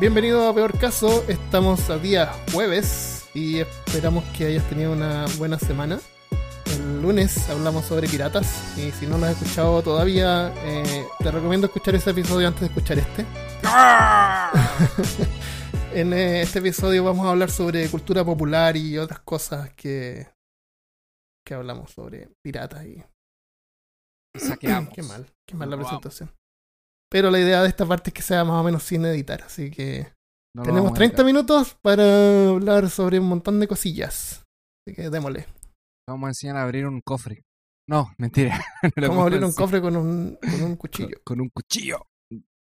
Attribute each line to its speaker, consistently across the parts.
Speaker 1: Bienvenido a Peor Caso, estamos a día jueves y esperamos que hayas tenido una buena semana. El lunes hablamos sobre piratas y si no lo has escuchado todavía, eh, te recomiendo escuchar ese episodio antes de escuchar este. en eh, este episodio vamos a hablar sobre cultura popular y otras cosas que, que hablamos sobre piratas y...
Speaker 2: Saqueamos.
Speaker 1: Qué mal, qué mal la presentación. Pero la idea de esta parte es que sea más o menos sin editar, así que
Speaker 2: No
Speaker 1: tenemos
Speaker 2: vamos a
Speaker 1: 30
Speaker 2: editar.
Speaker 1: minutos para hablar sobre un montón de cosillas. Así que démosle.
Speaker 2: Vamos a enseñar a abrir un cofre. No, mentira. No
Speaker 1: Vamos a abrir un cofre con un, con un cuchillo.
Speaker 2: Con, con un cuchillo.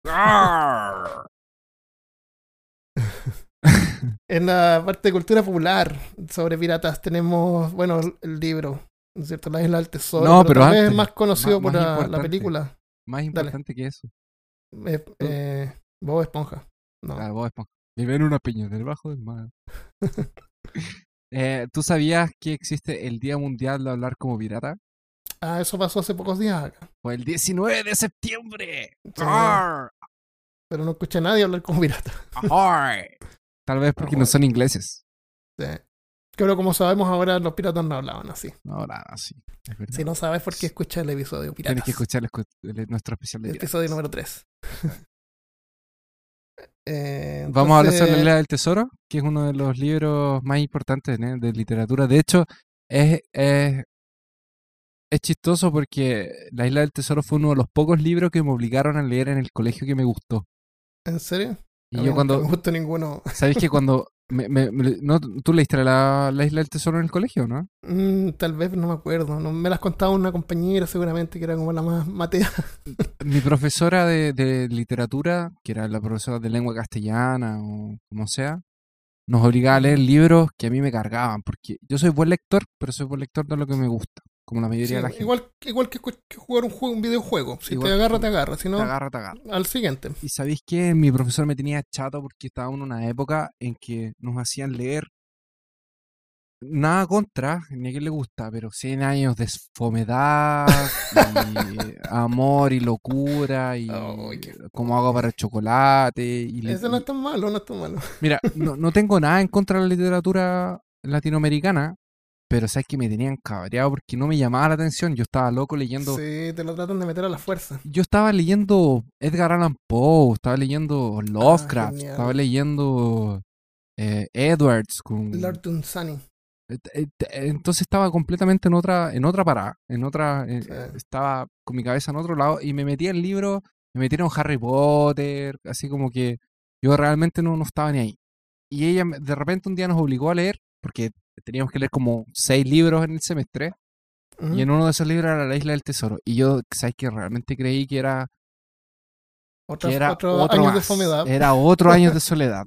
Speaker 1: En la parte de cultura popular sobre piratas tenemos, bueno, el libro, ¿no es cierto? La isla del tesoro.
Speaker 2: No, pero antes,
Speaker 1: es más conocido
Speaker 2: más-
Speaker 1: por
Speaker 2: más
Speaker 1: la, película.
Speaker 2: Más importante que eso.
Speaker 1: Eh, eh, Bob Esponja. No.
Speaker 2: Claro, Bob Esponja. Vive en una piña debajo del mar. Eh, ¿Tú sabías que existe el Día Mundial de Hablar como Pirata?
Speaker 1: Ah, eso pasó hace pocos días acá.
Speaker 2: Fue el 19 de septiembre.
Speaker 1: Sí. Pero no escuché a nadie hablar como pirata.
Speaker 2: Tal vez porque no son ingleses.
Speaker 1: Sí. Pero como sabemos ahora, los piratas no hablaban así.
Speaker 2: No, nada, sí. Es verdad.
Speaker 1: Si no sabes por qué escucha el episodio
Speaker 2: Tienes
Speaker 1: piratas.
Speaker 2: que escuchar el escu- el- nuestro especial de
Speaker 1: El
Speaker 2: piratas.
Speaker 1: episodio número 3. Eh,
Speaker 2: Vamos a hablar sobre la Isla del Tesoro, que es uno de los libros más importantes ¿eh? de literatura. De hecho, es, es, es chistoso porque La Isla del Tesoro fue uno de los pocos libros que me obligaron a leer en el colegio que me gustó.
Speaker 1: ¿En serio?
Speaker 2: Y
Speaker 1: A
Speaker 2: yo cuando...
Speaker 1: me gustó ninguno.
Speaker 2: ¿Sabéis que cuando... me- me- no, ¿Tú leíste la, la Isla del Tesoro en el colegio, no?
Speaker 1: Mm, tal vez no me acuerdo. No, me las contaba una compañera seguramente que era como la más matea.
Speaker 2: Mi profesora de, de literatura, que era la profesora de lengua castellana o como sea, nos obligaba a leer libros que a mí me cargaban, porque yo soy buen lector, pero soy buen lector de lo que me gusta, como la mayoría
Speaker 1: Sí,
Speaker 2: de la gente.
Speaker 1: igual, igual que, jugar un, juego, un videojuego. Si
Speaker 2: Igual
Speaker 1: te agarra, te agarra. Si no,
Speaker 2: Te agarra, te agarra.
Speaker 1: al siguiente.
Speaker 2: Y sabéis que mi profesor me tenía chato porque estaba en una época en que nos hacían leer nada contra, ni a quien le gusta, pero 100 años de fomedad, y amor y locura, y
Speaker 1: qué-
Speaker 2: como hago para el chocolate. Y,
Speaker 1: Ese no es tan malo, no es tan malo.
Speaker 2: Mira, no, no tengo nada en contra de la literatura latinoamericana, pero sabes que me tenían cabreado porque no me llamaba la atención. Yo estaba loco leyendo.
Speaker 1: Sí, te lo tratan de meter a la fuerza.
Speaker 2: Yo estaba leyendo Edgar Allan Poe, estaba leyendo Lovecraft,
Speaker 1: genial.
Speaker 2: estaba leyendo eh, Edwards. Con...
Speaker 1: Lord Dunsany.
Speaker 2: Eh, eh, eh, Entonces estaba completamente en otra, en otra parada, en otra, eh, estaba con mi cabeza en otro lado y me metí en el libro, me metieron Harry Potter, así como que yo realmente no, no estaba ni ahí. Y ella de repente un día nos obligó a leer, porque teníamos que leer como seis libros en el semestre,
Speaker 1: Ujú.
Speaker 2: y en uno de esos libros era La Isla del Tesoro. Y yo, ¿sabes que Realmente creí que era,
Speaker 1: Otro,
Speaker 2: que era
Speaker 1: otro
Speaker 2: otro
Speaker 1: años de
Speaker 2: más,
Speaker 1: fomedad.
Speaker 2: Era otro año de soledad.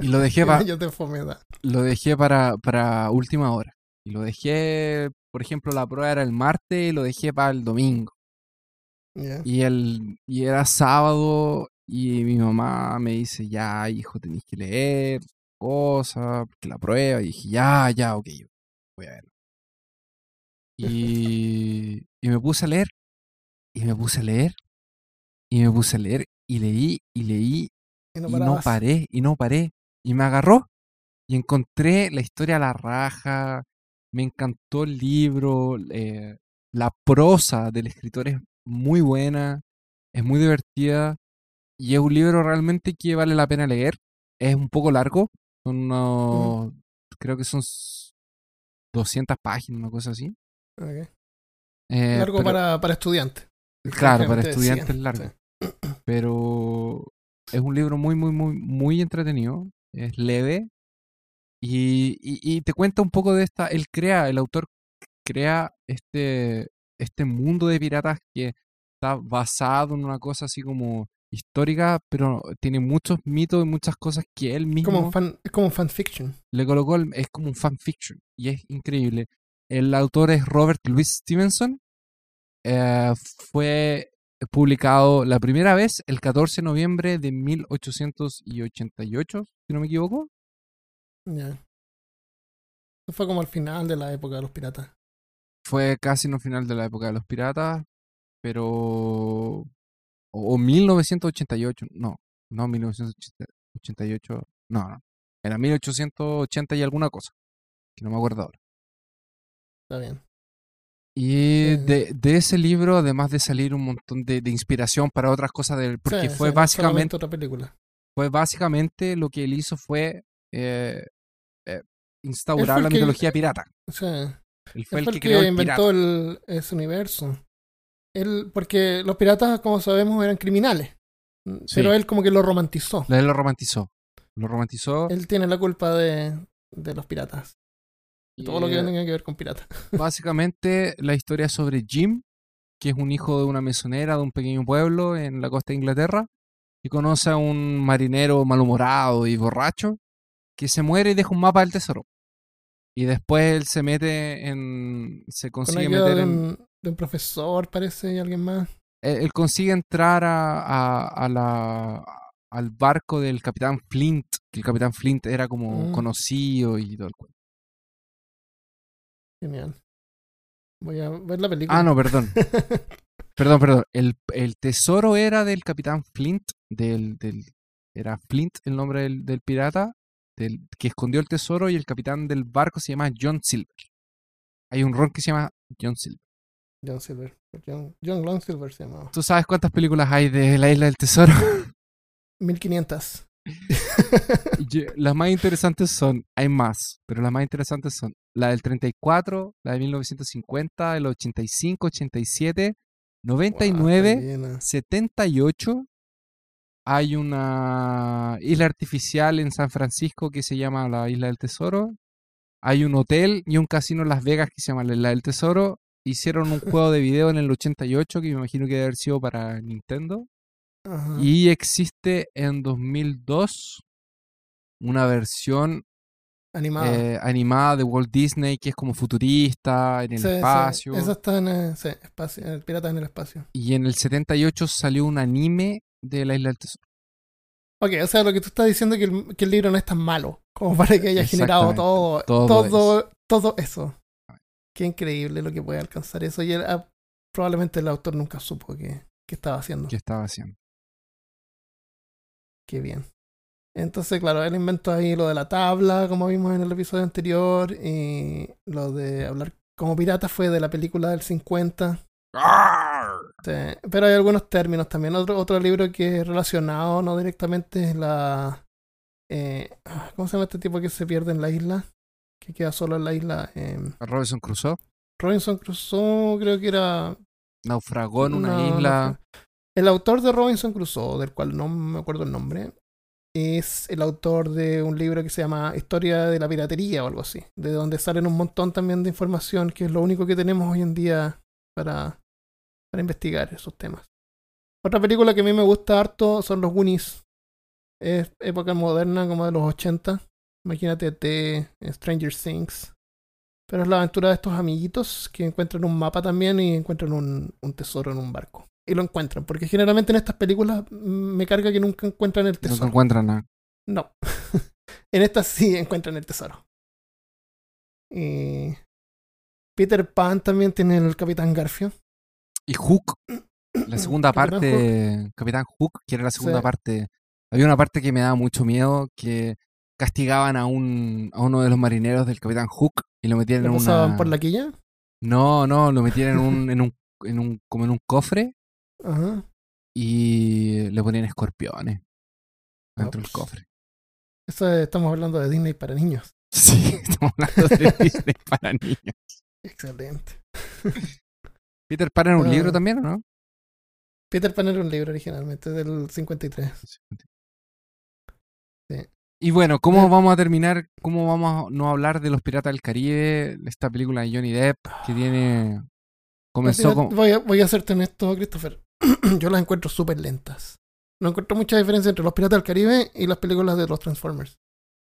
Speaker 2: Y lo dejé para
Speaker 1: de
Speaker 2: lo dejé para, para última hora. Y lo dejé, por ejemplo, la prueba era el martes y lo dejé para el domingo.
Speaker 1: Ya.
Speaker 2: Y, el, y era sábado y mi mamá me dice, ya, hijo, tenéis que leer porque la prueba. Y dije, ya, ya, ok, voy a verlo. Y, y me puse a leer, y me puse a leer, y me puse a leer, y leí, y leí,
Speaker 1: Y no
Speaker 2: y no
Speaker 1: parabas.
Speaker 2: paré, y no paré. Y me agarró. Y encontré la historia a la raja. Me encantó el libro. eh, la prosa del escritor es muy buena. Es muy divertida. Y es un libro realmente que vale la pena leer. Es un poco largo. Son unos. Creo que son s- 200 páginas, una cosa así. Eh,
Speaker 1: Largo
Speaker 2: pero-
Speaker 1: para, para estudiantes.
Speaker 2: Claro, para
Speaker 1: Te
Speaker 2: estudiantes
Speaker 1: decían,
Speaker 2: largo.
Speaker 1: sí.
Speaker 2: Pero es un libro muy, muy, muy, muy entretenido. Es leve. Y, y, y te cuenta un poco de esta. Él crea, el autor crea este, este mundo de piratas que está basado en una cosa así como histórica, pero tiene muchos mitos y muchas cosas que él mismo
Speaker 1: Como un fan, es como un fanfiction.
Speaker 2: le colocó. el- es como un fanfiction. Y es increíble. El autor es Robert Louis Stevenson. Eh, fue publicado la primera vez el 14 de noviembre de 1888, si no me equivoco.
Speaker 1: Ya. Eso fue como al final de la época de los piratas.
Speaker 2: Fue casi el final de la época de los piratas, pero... O, o 1988, no. No, 1988. No, no. Era 1880 y alguna cosa. Que no me acuerdo ahora.
Speaker 1: Está bien.
Speaker 2: Y de, de ese libro, además de salir un montón de, de inspiración para otras cosas, del, porque
Speaker 1: Sí,
Speaker 2: fue
Speaker 1: sí,
Speaker 2: básicamente
Speaker 1: otra película.
Speaker 2: fue básicamente lo que él hizo fue eh, eh, instaurar la
Speaker 1: que-
Speaker 2: mitología pirata.
Speaker 1: Sea,
Speaker 2: Él fue
Speaker 1: él
Speaker 2: el que creó el pirata.
Speaker 1: inventó el- ese universo. Él, porque los piratas, como sabemos, eran criminales.
Speaker 2: Sí.
Speaker 1: Pero él como que lo romantizó.
Speaker 2: Él lo romantizó. Lo romantizó.
Speaker 1: Él tiene la culpa de, de los piratas.
Speaker 2: y,
Speaker 1: Todo lo que
Speaker 2: eh,
Speaker 1: tenga que ver con piratas.
Speaker 2: Básicamente la historia es sobre Jim, que es un hijo de una mesonera de un pequeño pueblo en la costa de Inglaterra, y conoce a un marinero malhumorado y borracho que se muere y deja un mapa del tesoro. Y después él se mete en... se
Speaker 1: Con
Speaker 2: consigue meter en...
Speaker 1: de un profesor, parece, y alguien más.
Speaker 2: Él, él consigue entrar a, a- a la, al barco del capitán Flint, que el capitán Flint era como
Speaker 1: Mm.
Speaker 2: conocido y todo el cuento.
Speaker 1: Genial. Voy a ver la película.
Speaker 2: Ah, no, perdón. Perdón, perdón. El, el tesoro era del capitán Flint, del, del era Flint el nombre del, del pirata, del, que escondió el tesoro y el capitán del barco se llama John Silver. Hay un ron que se llama John Silver.
Speaker 1: John Silver. John, John Long Silver se llamaba.
Speaker 2: ¿Tú sabes cuántas películas hay de la isla del tesoro?
Speaker 1: 1500.
Speaker 2: Yo- las más interesantes son, hay más, pero las más interesantes son la del 34, la de 1950, el 85, 87,
Speaker 1: Wow,
Speaker 2: 99,
Speaker 1: está llena.
Speaker 2: 78 hay una isla artificial en San Francisco que se llama la Isla del Tesoro. Hay un hotel y un casino en Las Vegas que se llama la Isla del Tesoro. Hicieron un juego de video en el 88 que me imagino que debe haber sido para Nintendo.
Speaker 1: Ajá.
Speaker 2: Y existe en 2002 una versión
Speaker 1: Animada.
Speaker 2: eh, animada de Walt Disney que es como futurista, en el
Speaker 1: Sí, sí,
Speaker 2: espacio.
Speaker 1: Esa está en, eh, sí, espacio, en el Pirata en el Espacio.
Speaker 2: Y en el 78 salió un anime de la Isla del Tesoro.
Speaker 1: Ok, o sea, lo que tú estás diciendo es que el, que el libro no es tan malo como para que haya generado todo
Speaker 2: todo,
Speaker 1: todo, eso. Qué increíble lo que puede alcanzar eso. Y él, ah, probablemente el autor nunca supo que, que estaba haciendo.
Speaker 2: que estaba haciendo.
Speaker 1: Qué bien. Entonces, claro, él inventó ahí lo de la tabla, como vimos en el episodio anterior, y lo de hablar como pirata fue de la película del 50. Sí, Pero hay algunos términos también. Otro, otro libro que es relacionado, no directamente, es la... eh, ¿Cómo se llama este tipo que se pierde en la isla? Que queda solo en la isla. Eh,
Speaker 2: Robinson Crusoe
Speaker 1: Robinson Crusoe, creo que era...
Speaker 2: naufragó en una isla.
Speaker 1: el autor de Robinson Crusoe, del cual no me acuerdo el nombre, es el autor de un libro que se llama Historia de la Piratería o algo así, de donde salen un montón también de información, que es lo único que tenemos hoy en día para, para investigar esos temas. Otra película que a mí me gusta harto son los Goonies. Es época moderna, como de los 80. Imagínate T, Stranger Things. Pero es la aventura de estos amiguitos que encuentran un mapa también y encuentran un, un tesoro en un barco. Y lo encuentran, porque generalmente en estas películas me carga que nunca encuentran el
Speaker 2: No
Speaker 1: tesoro.
Speaker 2: se encuentran nada.
Speaker 1: No. en estas sí encuentran el tesoro. Y Peter Pan también tiene el Capitán Garfio.
Speaker 2: Y Hook, la segunda
Speaker 1: Capitán
Speaker 2: parte,
Speaker 1: Hook.
Speaker 2: Capitán Hook, que era la segunda
Speaker 1: Sí.
Speaker 2: parte. Había una parte que me daba mucho miedo, que castigaban a un a uno de los marineros del Capitán Hook y lo metían
Speaker 1: ¿Lo
Speaker 2: en una...
Speaker 1: por la quilla?
Speaker 2: No, no, lo metían en un, en un, en un, como en un cofre
Speaker 1: Ajá.
Speaker 2: y le ponían escorpiones dentro del cofre.
Speaker 1: Eso es- estamos hablando de Disney para niños.
Speaker 2: Sí, estamos hablando de Disney para niños.
Speaker 1: Excelente.
Speaker 2: Peter Pan era un
Speaker 1: Ah.
Speaker 2: libro también, ¿o no?
Speaker 1: Peter Pan era un libro originalmente, del 53. Sí.
Speaker 2: Y bueno, ¿cómo vamos a terminar? ¿Cómo vamos a no hablar de los Piratas del Caribe? Esta película de Johnny Depp que tiene... Comenzó con...
Speaker 1: voy, a, voy a serte honesto, Christopher. Yo las encuentro súper lentas. No encuentro mucha diferencia entre los Piratas del Caribe y las películas de los Transformers.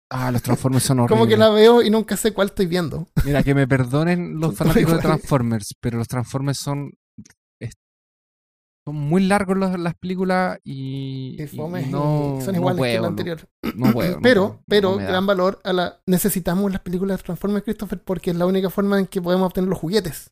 Speaker 2: Ah, los Transformers son horribles.
Speaker 1: Como que la veo y nunca sé cuál estoy viendo.
Speaker 2: Mira, que me perdonen los fanáticos de. Transformers, pero los Transformers son... son muy largos los- las películas y,
Speaker 1: Y
Speaker 2: y
Speaker 1: fome, y
Speaker 2: no,
Speaker 1: son
Speaker 2: no
Speaker 1: iguales que
Speaker 2: puedo,
Speaker 1: la
Speaker 2: no-
Speaker 1: anterior.
Speaker 2: no puedo, no
Speaker 1: pero, pero,
Speaker 2: no
Speaker 1: gran valor a la. Necesitamos las películas de Transformers, Christopher, porque es la única forma en que podemos obtener los juguetes.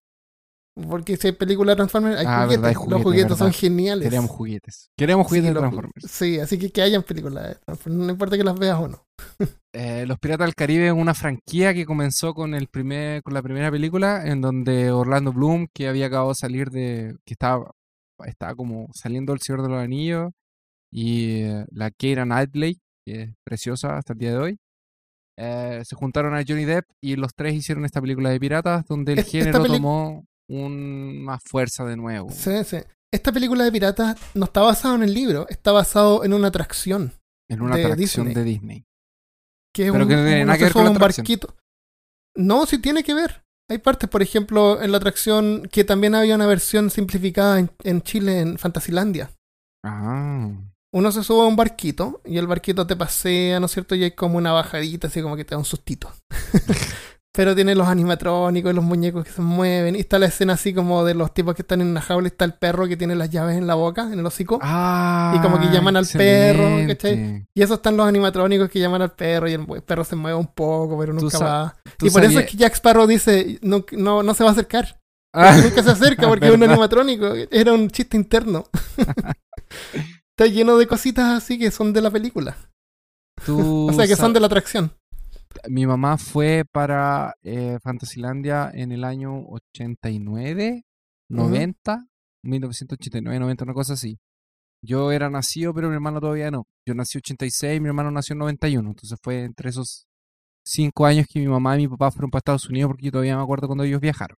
Speaker 1: Porque si hay películas de Transformers, hay
Speaker 2: Ah,
Speaker 1: juguetes.
Speaker 2: verdad, hay
Speaker 1: Los
Speaker 2: juguetes,
Speaker 1: son geniales.
Speaker 2: Queremos juguetes. Queremos juguetes
Speaker 1: Sí,
Speaker 2: de
Speaker 1: los
Speaker 2: Transformers.
Speaker 1: Sí, así que que hayan películas de Transformers. No importa que las veas o no.
Speaker 2: Eh, Los Piratas del Caribe es una franquicia que comenzó con el primer, con la primera película, en donde Orlando Bloom, que había acabado de salir de, que estaba, estaba como saliendo del Señor de los Anillos, y eh, la Keira Knightley, que es preciosa hasta el día de hoy, eh, se juntaron a Johnny Depp y los tres hicieron esta película de piratas, donde el
Speaker 1: Es-
Speaker 2: género tomó un- más fuerza de nuevo.
Speaker 1: Sí, sí. Esta película de piratas no está basada en el libro, está basado en una atracción.
Speaker 2: En una
Speaker 1: de
Speaker 2: atracción
Speaker 1: Disney.
Speaker 2: de Disney.
Speaker 1: Que es
Speaker 2: Pero
Speaker 1: un,
Speaker 2: que no tiene nada que ver con
Speaker 1: un barquito. No, sí tiene que ver. Hay partes, por ejemplo, en la atracción que también había una versión simplificada en, en Chile, en Fantasilandia.
Speaker 2: Ah.
Speaker 1: Uno se sube a un barquito y el barquito te pasea, ¿no es cierto? Y hay como una bajadita, así como que te da un sustito. Pero tiene los animatrónicos y los muñecos que se mueven. Y está la escena así como de los tipos que están en una jaula y está el perro que tiene las llaves en la boca, en el hocico.
Speaker 2: Ah,
Speaker 1: Y como que llaman al perro, ¿cachai? Y esos están los animatrónicos que llaman al perro y el perro se mueve un poco, pero nunca va. Y por eso es que Jack Sparrow dice, no, no, no se va a acercar.
Speaker 2: Ah,
Speaker 1: Nunca se acerca porque es un animatrónico. Era un chiste interno. Está lleno de cositas así que son de la película.
Speaker 2: tú
Speaker 1: O sea, que son de la atracción.
Speaker 2: Mi mamá fue para eh, Fantasilandia en el año 89, 90, 1989, 90, una cosa así. Yo era nacido, pero mi hermano todavía no. Yo nací 86, mi hermano nació en 91. Entonces fue entre esos cinco años que mi mamá y mi papá fueron para Estados Unidos porque yo todavía me acuerdo cuando ellos viajaron.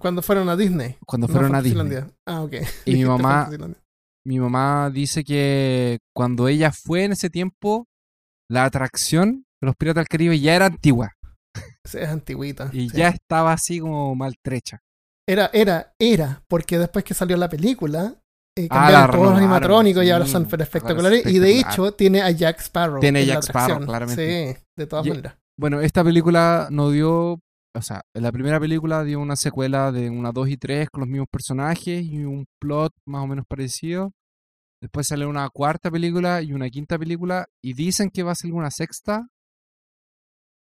Speaker 1: Cuando fueron a Disney.
Speaker 2: Cuando
Speaker 1: no
Speaker 2: fueron a Disney.
Speaker 1: Ah, ok.
Speaker 2: Y mi mamá-. Mi mamá dice que cuando ella fue en ese tiempo, la atracción los Piratas del Caribe ya era antigua
Speaker 1: Sí, es antigüita.
Speaker 2: y
Speaker 1: sí.
Speaker 2: ya estaba así como maltrecha.
Speaker 1: Era, era, era, porque después que salió la película, eh,
Speaker 2: Ah,
Speaker 1: cambiaron
Speaker 2: la
Speaker 1: todos los animatrónicos y ahora son espectaculares. Y de hecho, tiene a Jack Sparrow.
Speaker 2: Tiene a Jack Sparrow, claramente.
Speaker 1: Sí, de todas
Speaker 2: Y-
Speaker 1: maneras.
Speaker 2: Bueno, esta película no dio, o sea, la primera película dio una secuela de una 2 y 3 con los mismos personajes y un plot más o menos parecido. Después sale una cuarta película y una quinta película y dicen que va a salir una sexta.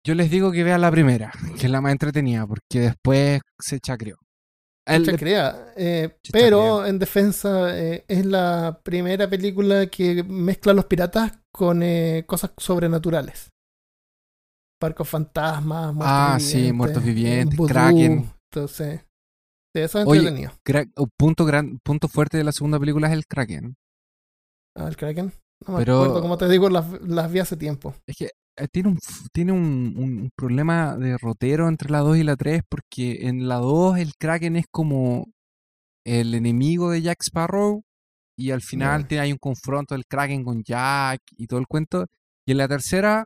Speaker 2: Yo les digo que vean la primera, que es la más entretenida, porque después se chacreó. El-
Speaker 1: Chacrea, eh,
Speaker 2: Chacrea.
Speaker 1: pero en defensa eh, es la primera película que mezcla a los piratas con eh, cosas sobrenaturales. Barcos fantasmas, muertos
Speaker 2: Ah,
Speaker 1: vivientes.
Speaker 2: sí, muertos vivientes,
Speaker 1: vudú.
Speaker 2: Kraken.
Speaker 1: Entonces, sí, eso es
Speaker 2: Oye,
Speaker 1: entretenido.
Speaker 2: un punto, gran, punto fuerte de la segunda película es el Kraken.
Speaker 1: Ah, el Kraken. No me
Speaker 2: Pero-
Speaker 1: acuerdo, como te digo, las, las vi hace tiempo.
Speaker 2: Es que tiene un, tiene un, un- problema de rotero entre la 2 y la 3 porque en la 2 el Kraken es como el enemigo de Jack Sparrow y al final hay un confronto del Kraken con Jack y todo el cuento. Y en la tercera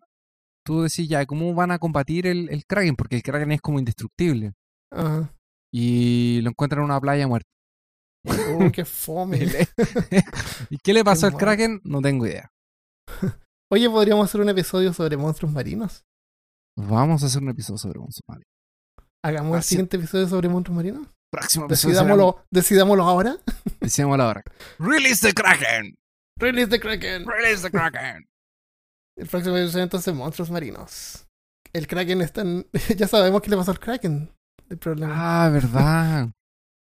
Speaker 2: tú decís ya, ¿cómo van a combatir el, el Kraken? Porque el Kraken es como indestructible
Speaker 1: Ajá.
Speaker 2: y lo encuentran en una playa muerto.
Speaker 1: Oh, qué fome.
Speaker 2: ¿Y qué le pasó al. Kraken? No tengo idea.
Speaker 1: Oye, podríamos hacer un episodio sobre monstruos marinos.
Speaker 2: Vamos a hacer un episodio sobre un Somali.
Speaker 1: Hagamos el siguiente episodio sobre monstruos marinos.
Speaker 2: Próximo episodio.
Speaker 1: Decidámoslo, decidámoslo ahora.
Speaker 2: Decíamos la hora. Release the Kraken.
Speaker 1: Release the Kraken.
Speaker 2: Release the Kraken.
Speaker 1: El próximo episodio entonces monstruos marinos. El Kraken está en... ya sabemos qué le pasó al Kraken. El problema.
Speaker 2: Ah, verdad.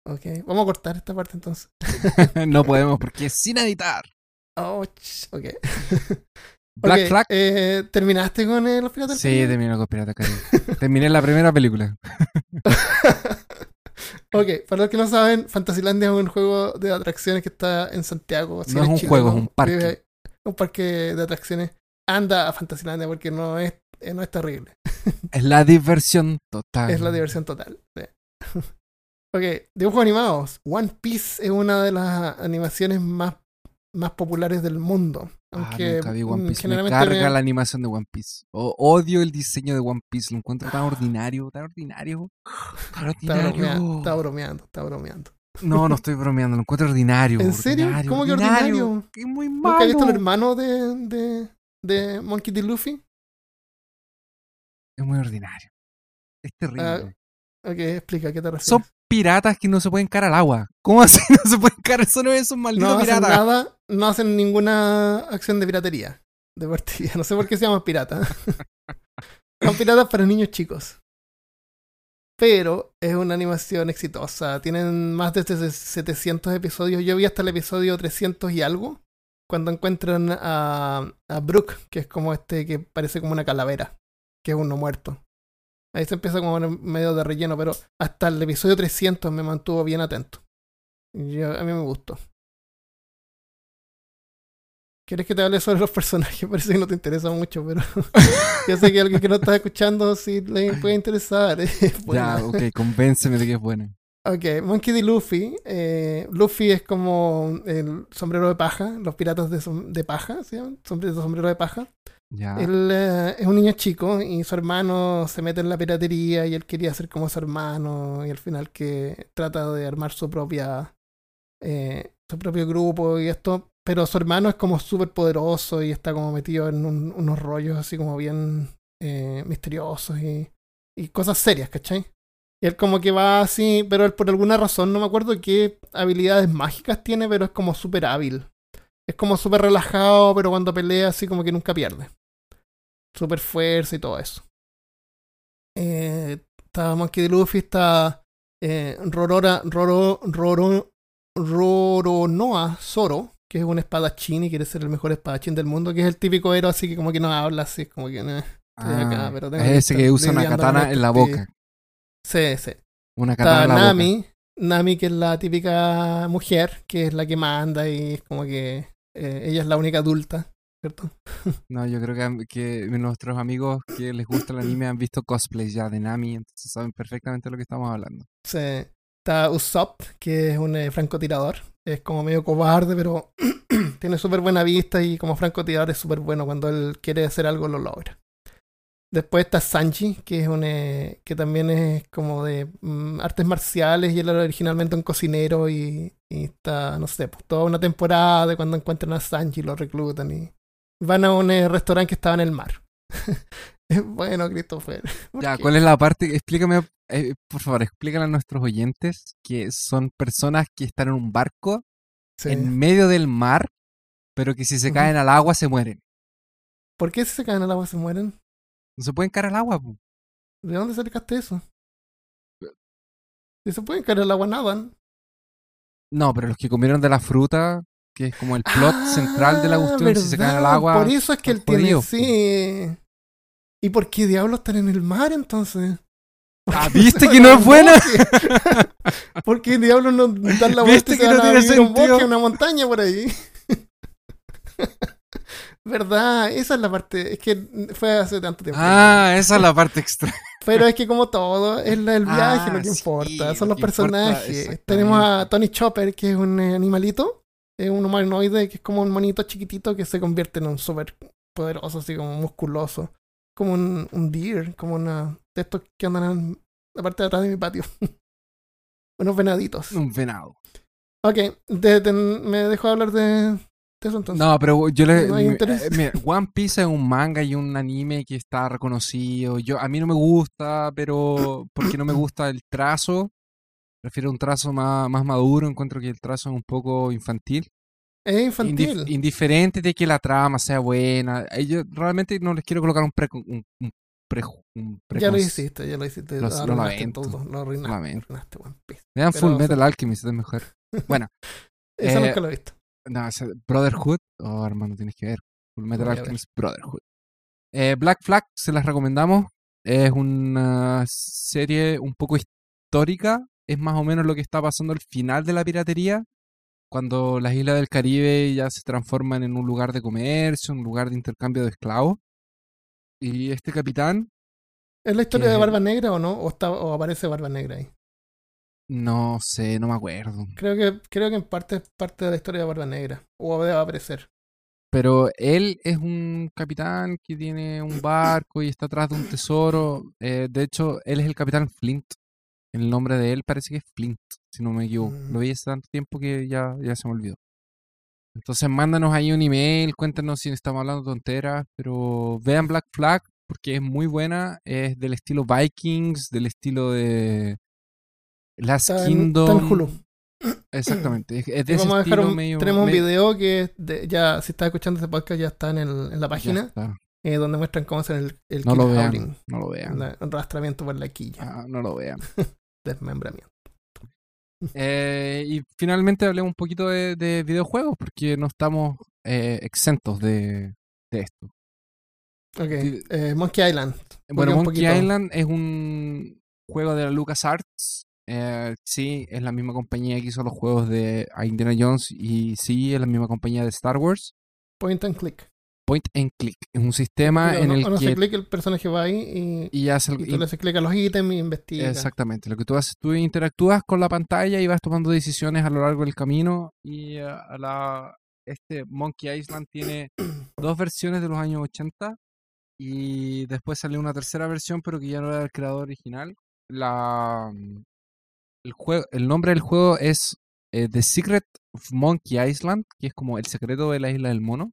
Speaker 1: Ok, vamos a cortar esta parte entonces.
Speaker 2: no podemos porque es sin editar.
Speaker 1: Oh, ch- ok.
Speaker 2: Black Flag.
Speaker 1: eh, ¿Terminaste con eh, los piratas?
Speaker 2: Sí, terminé con Pirata Caribe. Terminé la primera película.
Speaker 1: ok, para los que no saben, Fantasylandia es un juego de atracciones que está en Santiago. si
Speaker 2: No es un juego, es un parque.
Speaker 1: vive- un parque de atracciones. Anda a Fantasylandia porque no es, eh, no es terrible.
Speaker 2: Es la diversión total.
Speaker 1: Es la diversión total. sí. ok, dibujos animados. One Piece es una de las animaciones más, más populares del mundo.
Speaker 2: Ah,
Speaker 1: Aunque
Speaker 2: nunca vi One Piece. Me carga
Speaker 1: me-
Speaker 2: la animación de One Piece. O- odio el diseño de One Piece. Lo encuentro tan ordinario, tan ordinario. Tan
Speaker 1: Está bromeando,
Speaker 2: ordinario.
Speaker 1: está bromeando, está bromeando.
Speaker 2: No, no estoy bromeando. Lo encuentro ordinario.
Speaker 1: ¿En serio?
Speaker 2: ordinario,
Speaker 1: ¿Cómo que ordinario?
Speaker 2: Es muy
Speaker 1: ¿Nunca has visto el
Speaker 2: malo.
Speaker 1: hermano de, de, de Monkey D. Luffy?
Speaker 2: Es muy ordinario. Es terrible.
Speaker 1: Ah, Ok, explica, ¿qué te refieres?
Speaker 2: Son piratas que no se pueden caer al agua. ¿Cómo así no se pueden caer? Eso no es un maldito
Speaker 1: no hacen nada, no hacen ninguna acción de piratería. Deportiva. No sé por qué se llaman piratas. Son piratas para niños chicos. pero es una animación exitosa. Tienen más de 700 episodios. Yo vi hasta el episodio 300 y algo. Cuando encuentran a, a Brooke, que es como este que parece como una calavera, que es uno muerto. Ahí se empieza como medio de relleno, pero hasta el episodio 300 me mantuvo bien atento. Yo, a mí me gustó. ¿Quieres que te hable sobre los personajes? Parece que no te interesa mucho, pero yo sé que alguien que no está escuchando sí le puede interesar.
Speaker 2: ya, ok, convénceme de que es buena.
Speaker 1: Ok, Monkey D. Luffy. Eh, Luffy es como el sombrero de paja, los piratas de, de paja, ¿sí? sombrero, sombrero de paja. Él eh, es un niño chico y su hermano se mete en la piratería y él quería ser como su hermano y al final que trata de armar su propia eh, su propio grupo y esto pero su hermano es como súper poderoso y está como metido en unos rollos así como bien eh, misteriosos y, y, cosas serias, ¿cachai? Y él como que va así, pero él por alguna razón, no me acuerdo qué habilidades mágicas tiene, pero es como súper hábil. Es como súper relajado, pero cuando pelea así como que nunca pierde. Súper fuerza y todo eso. Eh, está Monkey D. Luffy, está eh, Rorora, Roro, Roro, Roronoa Zoro, que es un espadachín y quiere ser el mejor espadachín del mundo, que es el típico héroe así que como que no habla así, como que no,
Speaker 2: ah, pero es ese que usa una katana en la boca.
Speaker 1: Sí, sí.
Speaker 2: Una katana en la
Speaker 1: Nami, Nami que es la típica mujer, que es la que manda y es como que eh, ella es la única adulta, ¿cierto?
Speaker 2: No, yo creo que, que, nuestros amigos que les gusta el anime han visto cosplays ya de Nami, entonces saben perfectamente de lo que estamos hablando.
Speaker 1: Sí. Está Usopp, que es un eh, francotirador, es como medio cobarde, pero tiene súper buena vista y como francotirador es súper bueno. Cuando él quiere hacer algo lo logra. Después está Sanji, que es un eh, que también es como de mm, artes marciales y él era originalmente un cocinero y, está, no sé, pues, toda una temporada de cuando encuentran a Sanji lo reclutan y van a un eh, restaurante que estaba en el mar. bueno, Christopher.
Speaker 2: Ya, ¿cuál es la parte? Explícame, eh, por favor, explícale a nuestros oyentes que son personas que están en un barco en medio del mar, pero que si se caen al agua se mueren.
Speaker 1: ¿Por qué si se caen al agua se mueren?
Speaker 2: No se pueden caer al agua.
Speaker 1: ¿De dónde sacaste eso? Si se pueden caer al agua, nadan.
Speaker 2: No, pero los que comieron de la fruta, que es como el plot central de la ah, cuestión, si se caen al agua.
Speaker 1: Por eso es que él tiene. Sí. ¿Y por qué diablos están en el mar entonces?
Speaker 2: Ah, ¿viste que no es buena?
Speaker 1: ¿Por qué diablos no dan la vuelta y que no tiene sentido? un bosque, una montaña por ahí? ¿Verdad? Esa es la parte. Es que fue hace tanto tiempo.
Speaker 2: Ah, esa es la parte extraña.
Speaker 1: Pero es que como todo, es el viaje lo que ah, importa. Son los personajes. Tenemos a Tony Chopper, que es un animalito. Es un humanoide que es como un monito chiquitito que se convierte en un súper poderoso, así como musculoso como un, un deer, como una de estos que andan en la parte de atrás de mi patio. Unos venaditos.
Speaker 2: Un venado.
Speaker 1: Ok, me dejo hablar de, eso entonces.
Speaker 2: No, pero yo le. Eh, One Piece es un manga y un anime que está reconocido. Yo, a mí no me gusta, pero porque no me gusta el trazo. Prefiero un trazo más, más maduro. Encuentro que el trazo es un poco infantil.
Speaker 1: Es infantil.
Speaker 2: indiferente de que la trama sea buena. Yo realmente no les quiero colocar un, pre, un, pre,
Speaker 1: Ya lo hiciste, ya lo hiciste.
Speaker 2: Lo, lo lamento.
Speaker 1: Todo, lo arruinaste,
Speaker 2: Me dan Full Metal Alchemist, es mejor. Bueno.
Speaker 1: Eso eh, nunca lo he visto.
Speaker 2: No, Brotherhood. Oh, hermano, tienes que ver. Full Metal Alchemist Brotherhood. Eh, Black Flag, se las recomendamos. Es una serie un poco histórica. Es más o menos lo que está pasando al final de la piratería cuando las islas del Caribe ya se transforman en un lugar de comercio, un lugar de intercambio de esclavos. Y este capitán...
Speaker 1: ¿Es la historia de Barba Negra o no? ¿O, está, o aparece Barba Negra ahí?
Speaker 2: No sé, no me acuerdo.
Speaker 1: Creo que, creo que en parte es parte de la historia de Barba Negra. O debe aparecer.
Speaker 2: Pero él es un capitán que tiene un barco y está atrás de un tesoro. Eh, de hecho, él es el capitán Flint. El nombre de él parece que es Flint, si no me equivoco. Mm. Lo vi hace tanto tiempo que ya, ya se me olvidó. Entonces mándanos ahí un email, cuéntanos si estamos hablando tonteras, pero vean Black Flag porque es muy buena, es del estilo Vikings, del estilo de Last Kingdom. Exactamente, es, de medio,
Speaker 1: Tenemos un video que ya, si estás escuchando este podcast, ya está en, el, en la página. eh, donde muestran cómo hacer el, el
Speaker 2: No lo vean.
Speaker 1: howling,
Speaker 2: No lo vean.
Speaker 1: la- arrastramiento por la quilla,
Speaker 2: Ah, no lo vean.
Speaker 1: desmembramiento.
Speaker 2: Eh, y finalmente hablemos un poquito de, de videojuegos porque no estamos eh, exentos de, de esto.
Speaker 1: Ok, eh, Monkey Island.
Speaker 2: Bueno, Monkey. Island es un juego de la LucasArts. Eh, sí, es la misma compañía que hizo los juegos de Indiana Jones y sí, es la misma compañía de Star Wars.
Speaker 1: Point and click.
Speaker 2: Point and Click es un sistema
Speaker 1: Pero
Speaker 2: en
Speaker 1: no,
Speaker 2: el
Speaker 1: no se
Speaker 2: que
Speaker 1: clic, el personaje va ahí y,
Speaker 2: y hace el-
Speaker 1: y tú le haces clic a los ítems y investigas.
Speaker 2: Exactamente, lo que tú haces, tú interactúas con la pantalla y vas tomando decisiones a lo largo del camino y eh, a la, este Monkey Island tiene dos versiones de los años 80 y después salió una tercera versión pero que ya no era del creador original. La, mm, el, juego, el nombre del juego es eh, The Secret of Monkey Island, que es como el secreto de la isla del mono.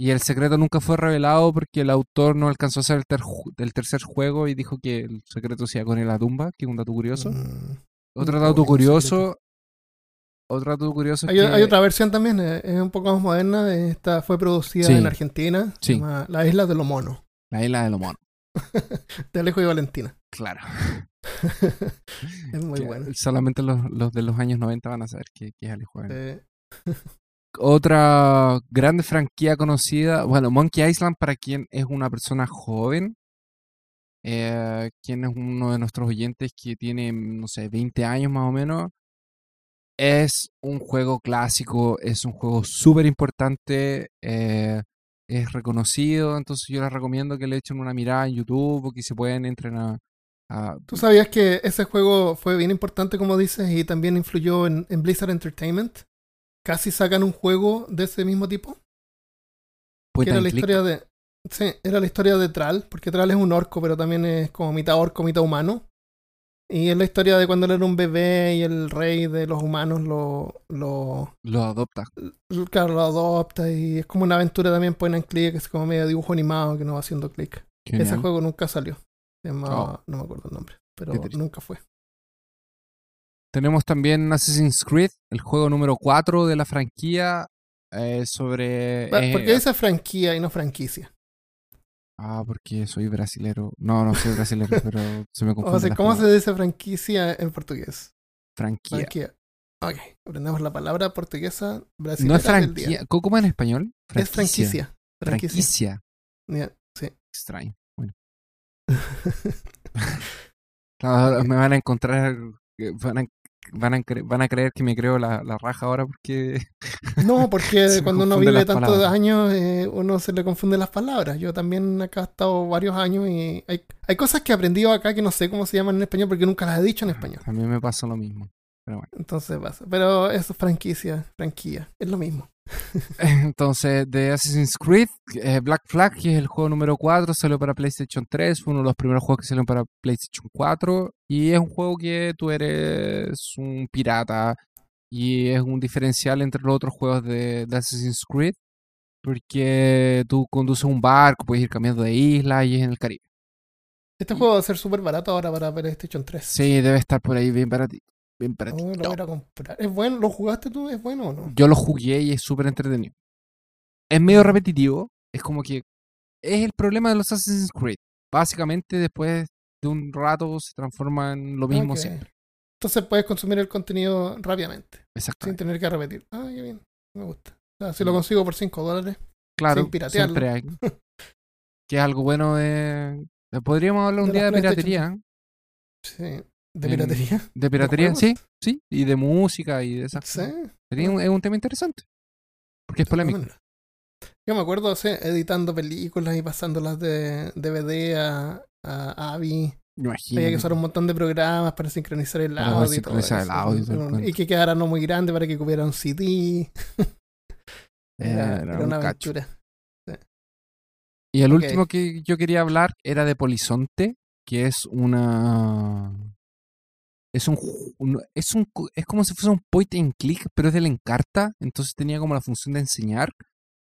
Speaker 2: Y el secreto nunca fue revelado porque el autor no alcanzó a hacer el, ter- el tercer juego y dijo que el secreto se iba con la tumba, que es un dato curioso.
Speaker 1: Mm.
Speaker 2: Otro dato curioso. Otro dato curioso
Speaker 1: Hay,
Speaker 2: que
Speaker 1: hay otra versión también, eh, es un poco más moderna. Esta fue producida
Speaker 2: Sí.
Speaker 1: en Argentina. Se llama La Isla de los Monos,
Speaker 2: la isla de los monos.
Speaker 1: de Alejo y Valentina.
Speaker 2: Claro.
Speaker 1: Es muy bueno.
Speaker 2: Solamente los, los de los años 90 van a saber que, que es.
Speaker 1: Eh,
Speaker 2: Otra grande franquicia conocida, bueno, Monkey Island para quien es una persona joven, eh, quien es uno de nuestros oyentes que tiene, no sé, 20 años más o menos, es un juego clásico, es un juego súper importante, eh, es reconocido, entonces yo les recomiendo que le echen una mirada en YouTube o que se pueden entrenar. A
Speaker 1: ¿Tú sabías que ese juego fue bien importante, como dices, y también influyó en, en Blizzard Entertainment? Casi sacan un juego de ese mismo tipo. que era la
Speaker 2: click.
Speaker 1: historia de. Sí, era la historia de Tral, porque Tral es un orco, pero también es como mitad orco, mitad humano. Y es la historia de cuando él era un bebé y el rey de los humanos lo, lo,
Speaker 2: Lo adopta.
Speaker 1: claro, lo adopta. Y es como una aventura también point and click, es como medio dibujo animado que no va haciendo clic. Ese juego nunca salió. Se
Speaker 2: Oh.
Speaker 1: no me acuerdo el nombre, pero nunca fue.
Speaker 2: Tenemos también Assassin's Creed, el juego número 4 de la franquicia eh, sobre... Eh,
Speaker 1: ¿Por qué dice franquicia y no franquicia?
Speaker 2: Ah, porque soy brasilero. No, no soy brasilero, pero se me confunde.
Speaker 1: O sea, ¿cómo se dice franquicia en portugués?
Speaker 2: Franquía.
Speaker 1: Franquicia. Ok, aprendemos la palabra portuguesa brasileña.
Speaker 2: No es franquicia. ¿Cómo cómo en español?
Speaker 1: Es franquicia. Franquicia.
Speaker 2: Franquicia.
Speaker 1: Ya, sí.
Speaker 2: Extraño. Claro, me van a encontrar... Van a, van a, cre- van a creer que me creo la, la raja ahora porque...
Speaker 1: No, porque cuando uno vive tantos
Speaker 2: palabras.
Speaker 1: años, eh, uno se le confunde las palabras. Yo también acá he estado varios años y hay, hay cosas que he aprendido acá que no sé cómo se llaman en español porque nunca las he dicho en español.
Speaker 2: A mí me pasa lo mismo.
Speaker 1: Entonces pasa. Pero eso es franquicia, franquilla. Es lo mismo.
Speaker 2: Entonces, de Assassin's Creed, eh, Black Flag, que es el juego número 4, salió para PlayStation 3, fue uno de los primeros juegos que salieron para PlayStation 4, y es un juego que tú eres un pirata, y es un diferencial entre los otros juegos de, de Assassin's Creed, porque tú conduces un barco, puedes ir cambiando de isla y es en el Caribe.
Speaker 1: Este juego va a ser súper barato ahora para PlayStation 3.
Speaker 2: Sí, debe estar por ahí bien baratito. Bien
Speaker 1: Oh,
Speaker 2: baratito.
Speaker 1: lo voy a comprar. ¿Es bueno? ¿Lo jugaste tú? ¿Es bueno o no?
Speaker 2: Yo lo jugué y es súper entretenido. Es medio repetitivo. Es como que es el problema de los Assassin's Creed. Básicamente, después de un rato se transforma en lo mismo siempre.
Speaker 1: Entonces puedes consumir el contenido rápidamente, sin
Speaker 2: Exactamente.
Speaker 1: tener que repetir. Ah, qué bien. Me gusta. O sea, si
Speaker 2: Mm.
Speaker 1: lo consigo por 5 dólares.
Speaker 2: Claro,
Speaker 1: sin piratearlo.
Speaker 2: siempre hay. que es algo bueno de. Podríamos hablar un
Speaker 1: De
Speaker 2: día de piratería. ¿eh?
Speaker 1: Sí. ¿De piratería?
Speaker 2: De piratería, sí, sí. Y de música y de esas
Speaker 1: Sí.
Speaker 2: cosas. Sería un- es un tema interesante. Porque es polémico.
Speaker 1: Yo me acuerdo sí, editando películas y pasándolas de DVD a, a AVI.
Speaker 2: Imagínate.
Speaker 1: Había que usar un montón de programas para sincronizar el
Speaker 2: Para
Speaker 1: audio. y todo
Speaker 2: sincronizar el
Speaker 1: eso.
Speaker 2: audio y todo el
Speaker 1: Y
Speaker 2: cuento.
Speaker 1: que quedara no muy grande para que cupiera un CD. Era,
Speaker 2: Era
Speaker 1: era
Speaker 2: un
Speaker 1: una aventura.
Speaker 2: Y el último que yo quería hablar era de Polizonte, que es una. Es un, es un es como si fuese un point and click, pero es de la encarta, entonces tenía como la función de enseñar.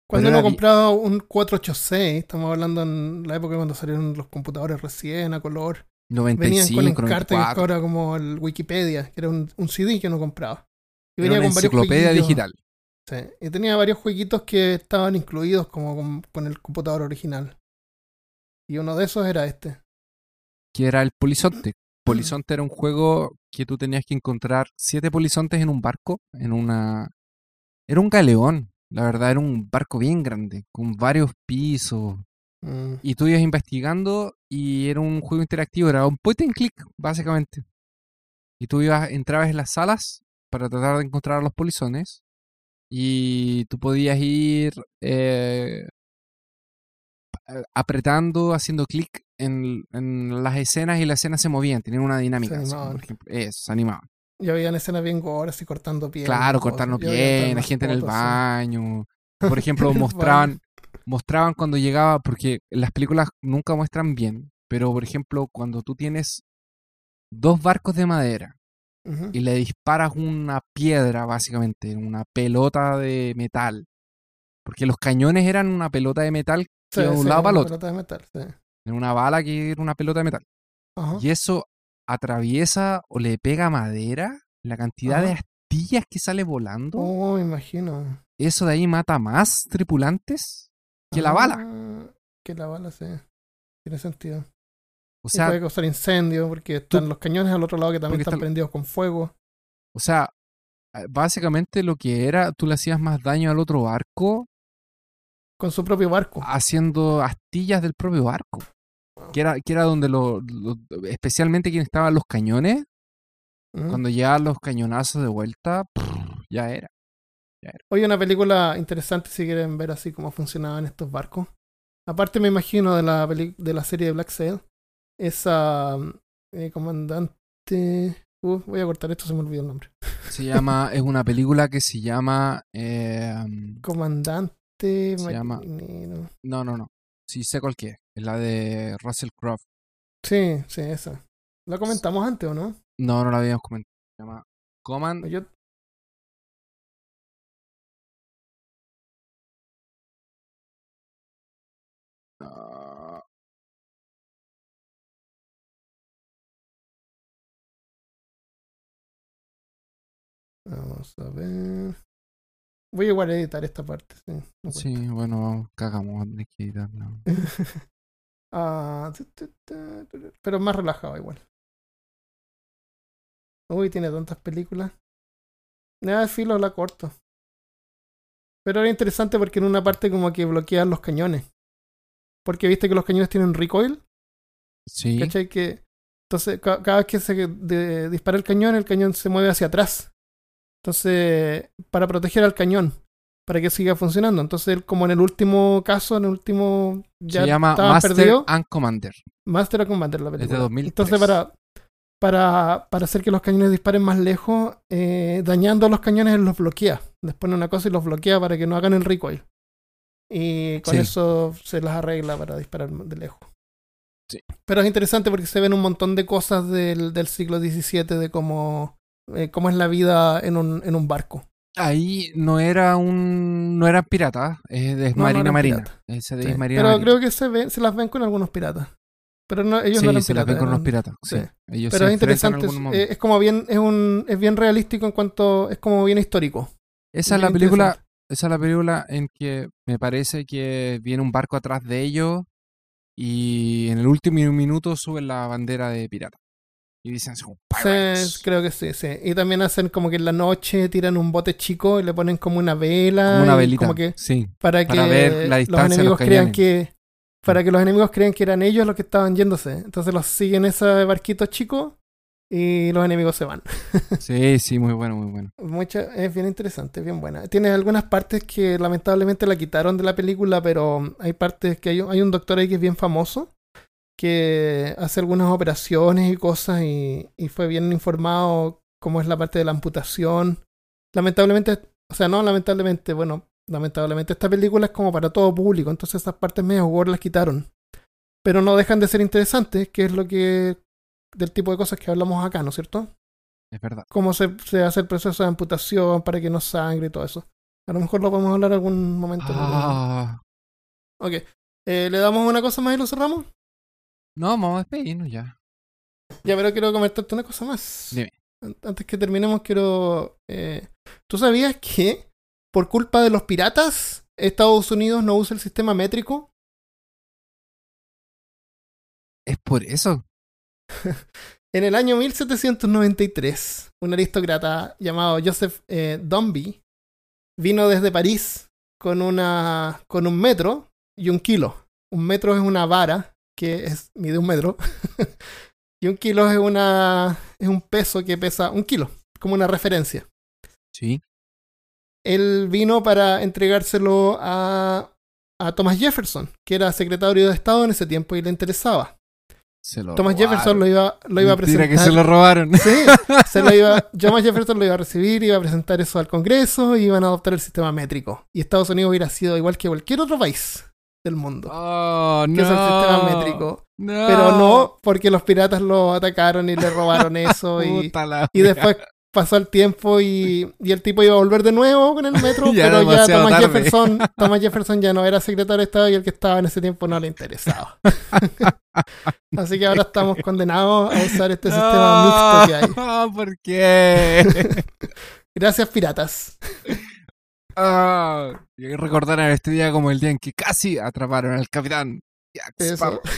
Speaker 1: Cuando uno
Speaker 2: era
Speaker 1: compraba un 486, estamos hablando en la época cuando salieron los computadores recién a color, venían
Speaker 2: 95,
Speaker 1: con encarta que es
Speaker 2: 94,
Speaker 1: ahora como el Wikipedia, que era un, un CD que uno compraba. Y
Speaker 2: era
Speaker 1: venía
Speaker 2: una
Speaker 1: con varios
Speaker 2: enciclopedia
Speaker 1: jueguitos.
Speaker 2: digital.
Speaker 1: Sí, y tenía varios jueguitos que estaban incluidos como con, con el computador original. Y uno de esos era este.
Speaker 2: que era el polizonte. Polizonte era un juego que tú tenías que encontrar siete polizontes en un barco, en una... Era un galeón, la verdad, era un barco bien grande, con varios pisos.
Speaker 1: Mm,
Speaker 2: Y tú ibas investigando y era un juego interactivo, era un point and click, básicamente. Y tú ibas, entrabas en las salas para tratar de encontrar a los polizones y tú podías ir eh, apretando, haciendo clic en, en las escenas y las escenas se movían, tenían una dinámica. así como,
Speaker 1: animaban.
Speaker 2: por ejemplo, eso, se animaban.
Speaker 1: Y habían escenas bien gore, así cortando piel.
Speaker 2: Claro, cortarnos bien, la gente en el baño. Por ejemplo, mostraban, mostraban cuando llegaba, porque las películas nunca muestran bien, pero por ejemplo, cuando tú tienes dos barcos de madera y le disparas una piedra, básicamente, una pelota de metal, porque los cañones eran una pelota de metal iba de un lado para el otro,
Speaker 1: de metal, sí.
Speaker 2: una bala que era una pelota de metal.
Speaker 1: Ajá.
Speaker 2: Y eso atraviesa o le pega madera, la cantidad de astillas que sale volando.
Speaker 1: Oh, me imagino.
Speaker 2: eso de ahí mata más tripulantes que la bala.
Speaker 1: Ah, Que la bala, sí. Tiene sentido.
Speaker 2: O
Speaker 1: y
Speaker 2: sea,
Speaker 1: puede causar incendio porque están los cañones al otro lado que también están- prendidos con fuego.
Speaker 2: o sea, eh, básicamente lo que era, tú le hacías más daño al otro barco
Speaker 1: Con su propio barco.
Speaker 2: haciendo astillas del propio barco. Que era, que era donde lo, lo- especialmente quienes estaban los cañones,
Speaker 1: Mm.
Speaker 2: cuando llegaban los cañonazos de vuelta, prr, ya era.
Speaker 1: Hoy una película interesante si quieren ver así cómo funcionaban estos barcos. Aparte me imagino de la de la serie de Black Sail, esa eh, comandante... Uh, voy a cortar esto, se me olvidó el nombre.
Speaker 2: Se llama, es una película que se llama, eh,
Speaker 1: Comandante...
Speaker 2: Se llama- no, no, no, sí sé cuál que es, es la de Russell Crowe.
Speaker 1: Sí, sí, esa. ¿La comentamos antes o no?
Speaker 2: No, no la habíamos comentado. Se llama Command
Speaker 1: Yo...
Speaker 2: Ah,
Speaker 1: Vamos a ver. Voy a igual a editar esta parte. Sí, no
Speaker 2: sí, bueno, cagamos, tener que editar, no.
Speaker 1: Ah, pero más relajado igual. Uy, tiene tantas películas. Nada, filo la corto. Pero era interesante porque en una parte como que bloquean los cañones. Porque viste que los cañones tienen recoil.
Speaker 2: Sí,
Speaker 1: ¿Cachai? Que, entonces, ca- cada vez que se de- dispara el cañón, el cañón se mueve hacia atrás. Entonces, para proteger al cañón, para que siga funcionando. Entonces, como en el último caso, en el último. Ya
Speaker 2: se llama Master and Commander.
Speaker 1: Master of Commander la película.
Speaker 2: 2003.
Speaker 1: Entonces, para, para, para hacer que los cañones disparen más lejos, eh, dañando los cañones, él los bloquea. Les pone una cosa y los bloquea para que no hagan el recoil. Y con
Speaker 2: Sí.
Speaker 1: eso se las arregla para disparar de lejos.
Speaker 2: Sí.
Speaker 1: Pero es interesante porque se ven un montón de cosas del, del siglo XVII de cómo, eh, cómo es la vida en un, en un barco.
Speaker 2: Ahí no era un. No eran piratas, es de
Speaker 1: No,
Speaker 2: Marina Marina.
Speaker 1: piratas.
Speaker 2: Ese de
Speaker 1: Sí.
Speaker 2: Marina
Speaker 1: Pero
Speaker 2: Marina.
Speaker 1: creo que se, ven, se las ven con algunos piratas. Pero no, ellos
Speaker 2: sí,
Speaker 1: no eran
Speaker 2: se las ven
Speaker 1: piratas.
Speaker 2: con
Speaker 1: eran-
Speaker 2: piratas. Sí. Ellos
Speaker 1: Pero es interesante, es, es como bien, es un, es bien realístico en cuanto, es como bien histórico.
Speaker 2: Esa es la película. Esa es la película en que me parece que viene un barco atrás de ellos y en el último minuto suben la bandera de pirata. Y dicen como Pirates.
Speaker 1: Sí, creo que sí, sí. Y también hacen como que en la noche tiran un bote chico y le ponen como una vela.
Speaker 2: Como una velita.
Speaker 1: Como que
Speaker 2: Sí.
Speaker 1: para que
Speaker 2: para ver la
Speaker 1: los enemigos crean que para que los enemigos crean que eran ellos los que estaban yéndose. Entonces los siguen ese barquito chico y los enemigos se van.
Speaker 2: Sí, sí, muy bueno, muy bueno.
Speaker 1: Mucha, es bien interesante, bien buena. Tiene algunas partes que lamentablemente la quitaron de la película, pero hay partes que hay, hay un doctor ahí que es bien famoso, que hace algunas operaciones y cosas y, y fue bien informado cómo es la parte de la amputación. Lamentablemente, o sea, no lamentablemente, bueno, lamentablemente esta película es como para todo público, entonces esas partes medio gore las quitaron. Pero no dejan de ser interesantes, que es lo que del tipo de cosas que hablamos acá, ¿no es cierto?
Speaker 2: Es verdad.
Speaker 1: cómo se, se hace el proceso de amputación para que no sangre y todo eso. A lo mejor lo podemos hablar algún momento.
Speaker 2: Ah,
Speaker 1: Ok. Eh, ¿Le damos una cosa más y lo cerramos?
Speaker 2: No, vamos a despedirnos ya.
Speaker 1: Ya, pero quiero comentarte una cosa más.
Speaker 2: Dime.
Speaker 1: Antes que terminemos, quiero... eh, ¿Tú sabías que por culpa de los piratas, Estados Unidos no usa el sistema métrico?
Speaker 2: ¿Es por eso?
Speaker 1: En el año 1793, un aristócrata llamado Joseph eh, Dombey vino desde París con, una, con un metro y un kilo. Un metro es una vara que es, mide un metro y un kilo es, una, es un peso que pesa un kilo, como una referencia.
Speaker 2: Sí.
Speaker 1: Él vino para entregárselo a, a Thomas Jefferson, que era secretario de Estado en ese tiempo y le interesaba.
Speaker 2: Se lo
Speaker 1: Thomas
Speaker 2: robaron.
Speaker 1: Jefferson lo iba, lo iba a presentar.
Speaker 2: que se lo robaron.
Speaker 1: Sí, se lo iba, Thomas Jefferson lo iba a recibir, iba a presentar eso al Congreso y iban a adoptar el sistema métrico. Y Estados Unidos hubiera sido igual que cualquier otro país del mundo,
Speaker 2: Oh, no.
Speaker 1: que es el sistema métrico.
Speaker 2: No.
Speaker 1: Pero no porque los piratas lo atacaron y le robaron eso y, y después pasó el tiempo y, y el tipo iba a volver de nuevo con el metro,
Speaker 2: Ya
Speaker 1: pero ya Thomas
Speaker 2: tarde.
Speaker 1: Jefferson, Thomas Jefferson ya no era secretario de Estado y el que estaba en ese tiempo no le interesaba. Así que ahora estamos condenados a usar este sistema mixto que hay.
Speaker 2: No, ¿por qué?
Speaker 1: Gracias, piratas.
Speaker 2: Ah, y recordarán este día como el día en que casi atraparon al capitán Jack. Sparrow.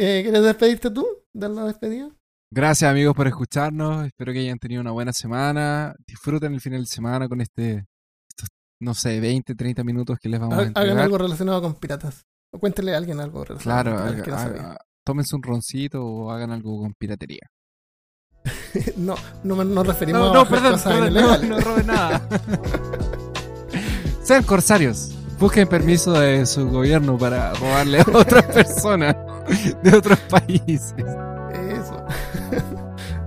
Speaker 1: Eh, ¿Quieres despedirte tú? ¿Dar la despedida?
Speaker 2: Gracias amigos por escucharnos. Espero que hayan tenido una buena semana. Disfruten el final de semana con este, estos, no sé, 20, 30 minutos que les vamos a
Speaker 1: Ha- Hagan algo relacionado con piratas. O cuéntele a alguien algo relacionado
Speaker 2: Claro,
Speaker 1: con piratas no sabía.
Speaker 2: tómense un roncito o hagan algo con piratería.
Speaker 1: No, no me- nos referimos
Speaker 2: No, no, perdón,
Speaker 1: cosas
Speaker 2: perdón, no, roben nada. Sean corsarios. Busquen permiso de su gobierno para robarle a otras personas de otros países.
Speaker 1: Eso.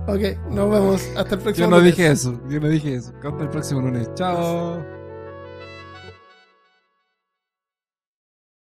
Speaker 1: ok, nos vemos. Hasta el próximo
Speaker 2: Yo no
Speaker 1: lunes.
Speaker 2: dije eso, yo no dije eso. Hasta el próximo lunes. Chao.